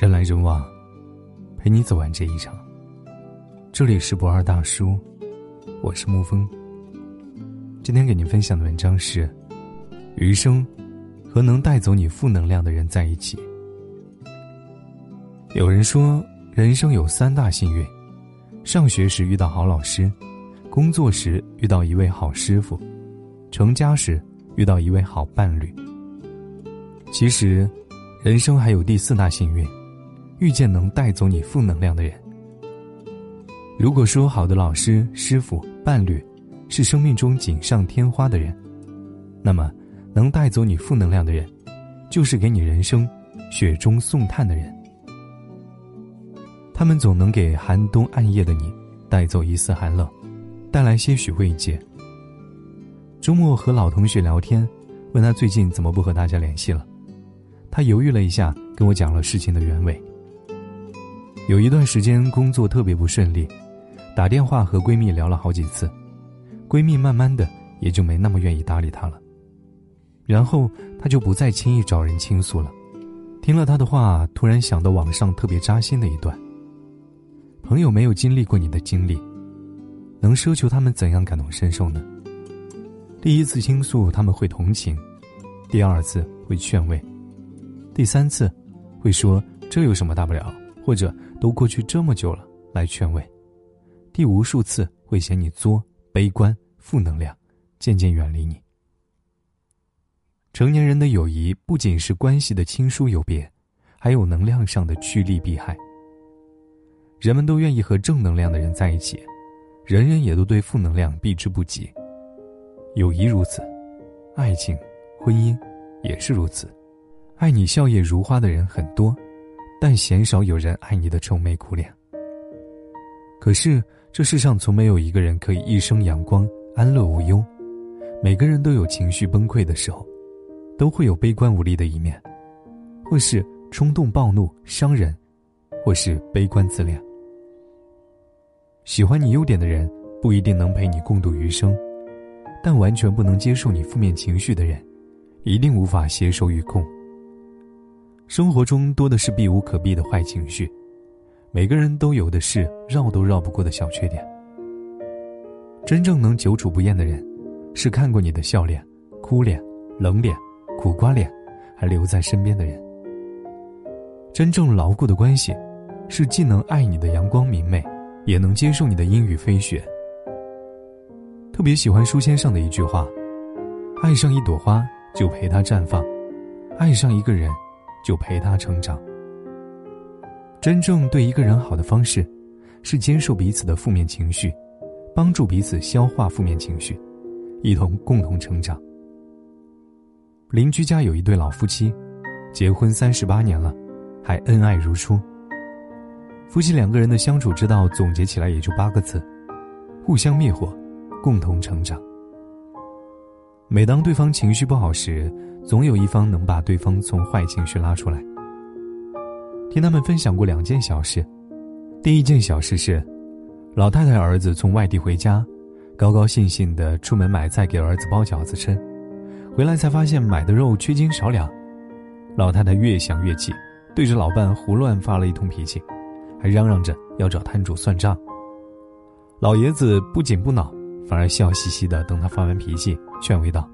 人来人往，陪你走完这一场。这里是不二大叔，我是沐风。今天给您分享的文章是：余生和能带走你负能量的人在一起。有人说，人生有三大幸运：上学时遇到好老师，工作时遇到一位好师傅，成家时遇到一位好伴侣。其实，人生还有第四大幸运。遇见能带走你负能量的人。如果说好的老师、师傅、伴侣，是生命中锦上添花的人，那么能带走你负能量的人，就是给你人生雪中送炭的人。他们总能给寒冬暗夜的你带走一丝寒冷，带来些许慰藉。周末和老同学聊天，问他最近怎么不和大家联系了，他犹豫了一下，跟我讲了事情的原委。有一段时间工作特别不顺利，打电话和闺蜜聊了好几次，闺蜜慢慢的也就没那么愿意搭理她了。然后她就不再轻易找人倾诉了。听了她的话，突然想到网上特别扎心的一段：朋友没有经历过你的经历，能奢求他们怎样感同身受呢？第一次倾诉他们会同情，第二次会劝慰，第三次会说这有什么大不了，或者。都过去这么久了，来劝慰，第无数次会嫌你作、悲观、负能量，渐渐远离你。成年人的友谊不仅是关系的亲疏有别，还有能量上的趋利避害。人们都愿意和正能量的人在一起，人人也都对负能量避之不及。友谊如此，爱情、婚姻也是如此。爱你笑靥如花的人很多。但鲜少有人爱你的愁眉苦脸。可是这世上从没有一个人可以一生阳光、安乐无忧，每个人都有情绪崩溃的时候，都会有悲观无力的一面，或是冲动暴怒伤人，或是悲观自恋。喜欢你优点的人不一定能陪你共度余生，但完全不能接受你负面情绪的人，一定无法携手与共。生活中多的是避无可避的坏情绪，每个人都有的是绕都绕不过的小缺点。真正能久处不厌的人，是看过你的笑脸、哭脸、冷脸、苦瓜脸，还留在身边的人。真正牢固的关系，是既能爱你的阳光明媚，也能接受你的阴雨飞雪。特别喜欢书签上的一句话：“爱上一朵花，就陪它绽放；爱上一个人。”就陪他成长。真正对一个人好的方式，是接受彼此的负面情绪，帮助彼此消化负面情绪，一同共同成长。邻居家有一对老夫妻，结婚三十八年了，还恩爱如初。夫妻两个人的相处之道，总结起来也就八个字：互相灭火，共同成长。每当对方情绪不好时，总有一方能把对方从坏情绪拉出来。听他们分享过两件小事，第一件小事是，老太太儿子从外地回家，高高兴兴的出门买菜给儿子包饺子吃，回来才发现买的肉缺斤少两，老太太越想越气，对着老伴胡乱发了一通脾气，还嚷嚷着要找摊主算账。老爷子不仅不恼。反而笑嘻嘻的等他发完脾气，劝慰道：“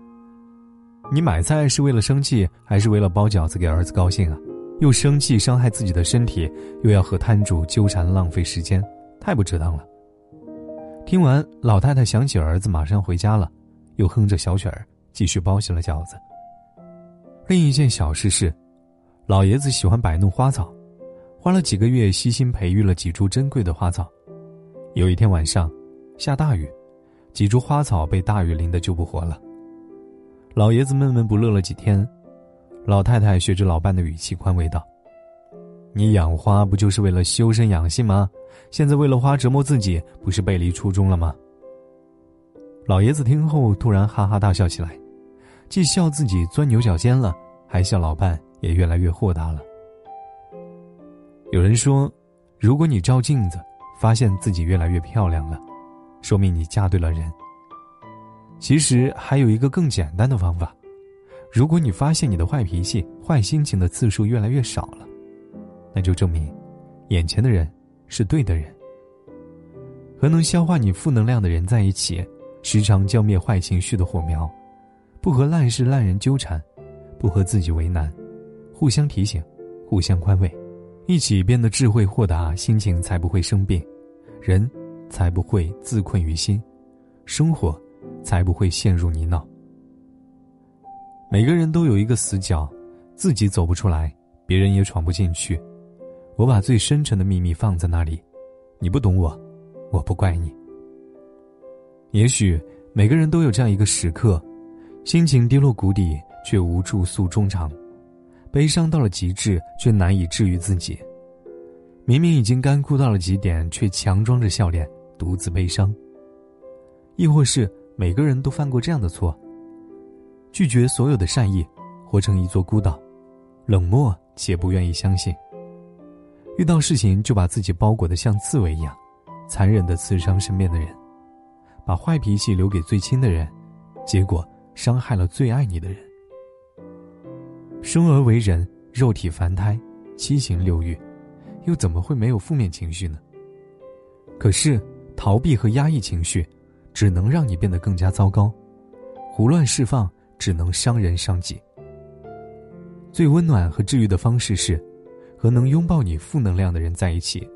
你买菜是为了生气，还是为了包饺子给儿子高兴啊？又生气伤害自己的身体，又要和摊主纠缠浪费时间，太不值当了。”听完，老太太想起儿子马上回家了，又哼着小曲儿继续包起了饺子。另一件小事是，老爷子喜欢摆弄花草，花了几个月悉心培育了几株珍贵的花草。有一天晚上，下大雨。几株花草被大雨淋得救不活了。老爷子闷闷不乐了几天，老太太学着老伴的语气宽慰道：“你养花不就是为了修身养性吗？现在为了花折磨自己，不是背离初衷了吗？”老爷子听后突然哈哈大笑起来，既笑自己钻牛角尖了，还笑老伴也越来越豁达了。有人说，如果你照镜子，发现自己越来越漂亮了。说明你嫁对了人。其实还有一个更简单的方法，如果你发现你的坏脾气、坏心情的次数越来越少了，那就证明，眼前的人是对的人。和能消化你负能量的人在一起，时常浇灭坏情绪的火苗；不和烂事烂人纠缠，不和自己为难，互相提醒，互相宽慰，一起变得智慧豁达，心情才不会生病，人才不会自困于心，生活才不会陷入泥淖。每个人都有一个死角，自己走不出来，别人也闯不进去。我把最深沉的秘密放在那里，你不懂我，我不怪你。也许每个人都有这样一个时刻，心情跌落谷底，却无助诉衷肠，悲伤到了极致，却难以治愈自己。明明已经干枯到了极点，却强装着笑脸，独自悲伤。亦或是每个人都犯过这样的错，拒绝所有的善意，活成一座孤岛，冷漠且不愿意相信。遇到事情就把自己包裹得像刺猬一样，残忍地刺伤身边的人，把坏脾气留给最亲的人，结果伤害了最爱你的人。生而为人，肉体凡胎，七情六欲，又怎么会没有负面情绪呢？可是逃避和压抑情绪，只能让你变得更加糟糕；胡乱释放，只能伤人伤己。最温暖和治愈的方式是。和能拥抱你负能量的人在一起，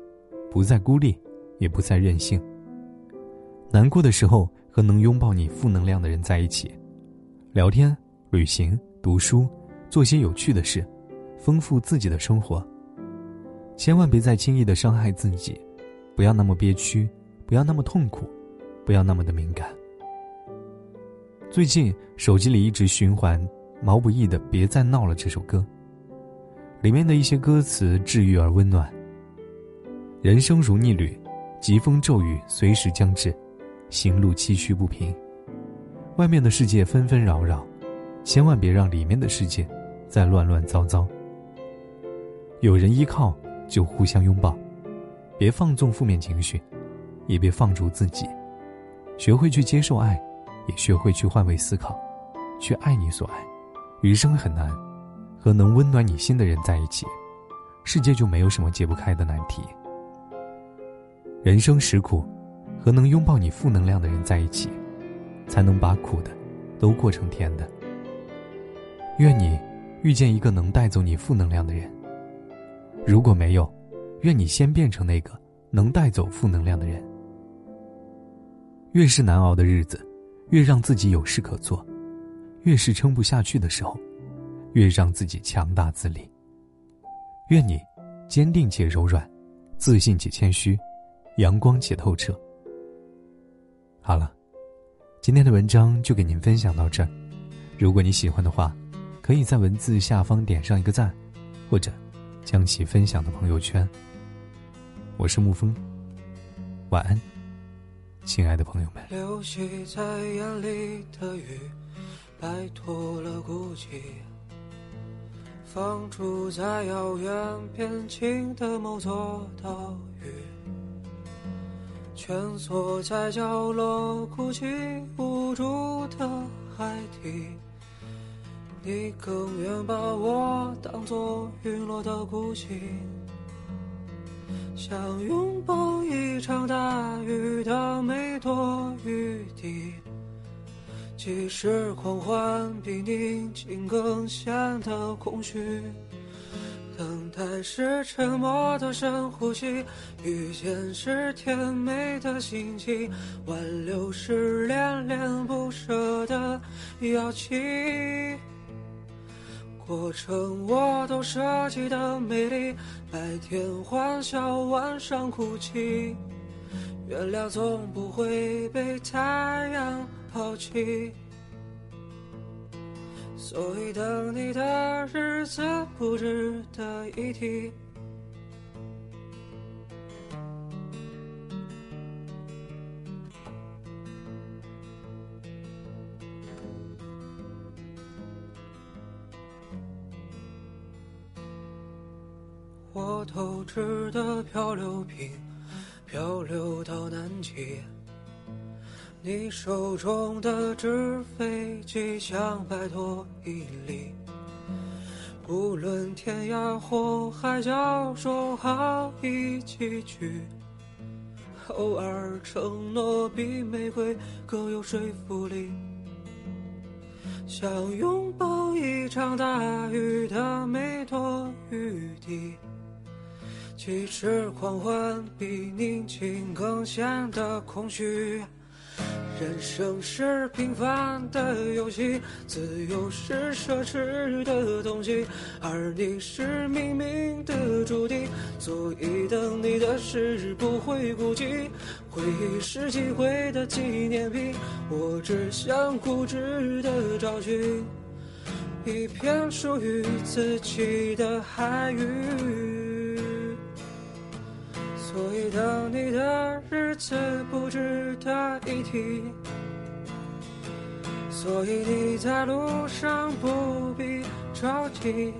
不再孤立，也不再任性。难过的时候，和能拥抱你负能量的人在一起，聊天、旅行、读书，做些有趣的事，丰富自己的生活。千万别再轻易的伤害自己，不要那么憋屈，不要那么痛苦，不要那么的敏感。最近手机里一直循环毛不易的《别再闹了》这首歌。里面的一些歌词治愈而温暖。人生如逆旅，疾风骤雨随时将至，行路崎岖不平。外面的世界纷纷扰扰，千万别让里面的世界再乱乱糟糟。有人依靠就互相拥抱，别放纵负面情绪，也别放逐自己。学会去接受爱，也学会去换位思考，去爱你所爱。余生很难。和能温暖你心的人在一起，世界就没有什么解不开的难题。人生实苦，和能拥抱你负能量的人在一起，才能把苦的都过成甜的。愿你遇见一个能带走你负能量的人。如果没有，愿你先变成那个能带走负能量的人。越是难熬的日子，越让自己有事可做；越是撑不下去的时候。越让自己强大自立。愿你坚定且柔软，自信且谦虚，阳光且透彻。好了，今天的文章就给您分享到这。如果你喜欢的话，可以在文字下方点上一个赞，或者将其分享到朋友圈。我是沐风，晚安，亲爱的朋友们。流泻在眼里的雨，摆脱了孤寂。放逐在遥远边境的某座岛屿，蜷缩在角落哭泣无助的海底。你更愿把我当作陨落的孤星，想拥抱一场大雨的每朵雨滴。即使狂欢比宁静更显得空虚，等待是沉默的深呼吸，遇见是甜美的心情，挽留是恋恋不舍的邀请。过程我都设计的美丽，白天欢笑，晚上哭泣，原谅总不会被太阳。抛弃，所以等你的日子不值得一提。的漂流瓶，漂流到南极。你手中的纸飞机想摆脱引力，无论天涯或海角，说好一起去。偶尔承诺比玫瑰更有说服力。想拥抱一场大雨的没多余地，其实狂欢比宁静更显得空虚。人生是平凡的游戏，自由是奢侈的东西，而你是命运的注定，所以等你的事不会孤寂。回忆是机会的纪念品，我只想固执的找寻一片属于自己的海域。等你的日子不值得一提，所以你在路上不必着急。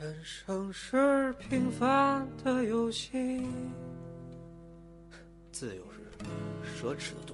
人生是平凡的游戏，自由是奢侈的。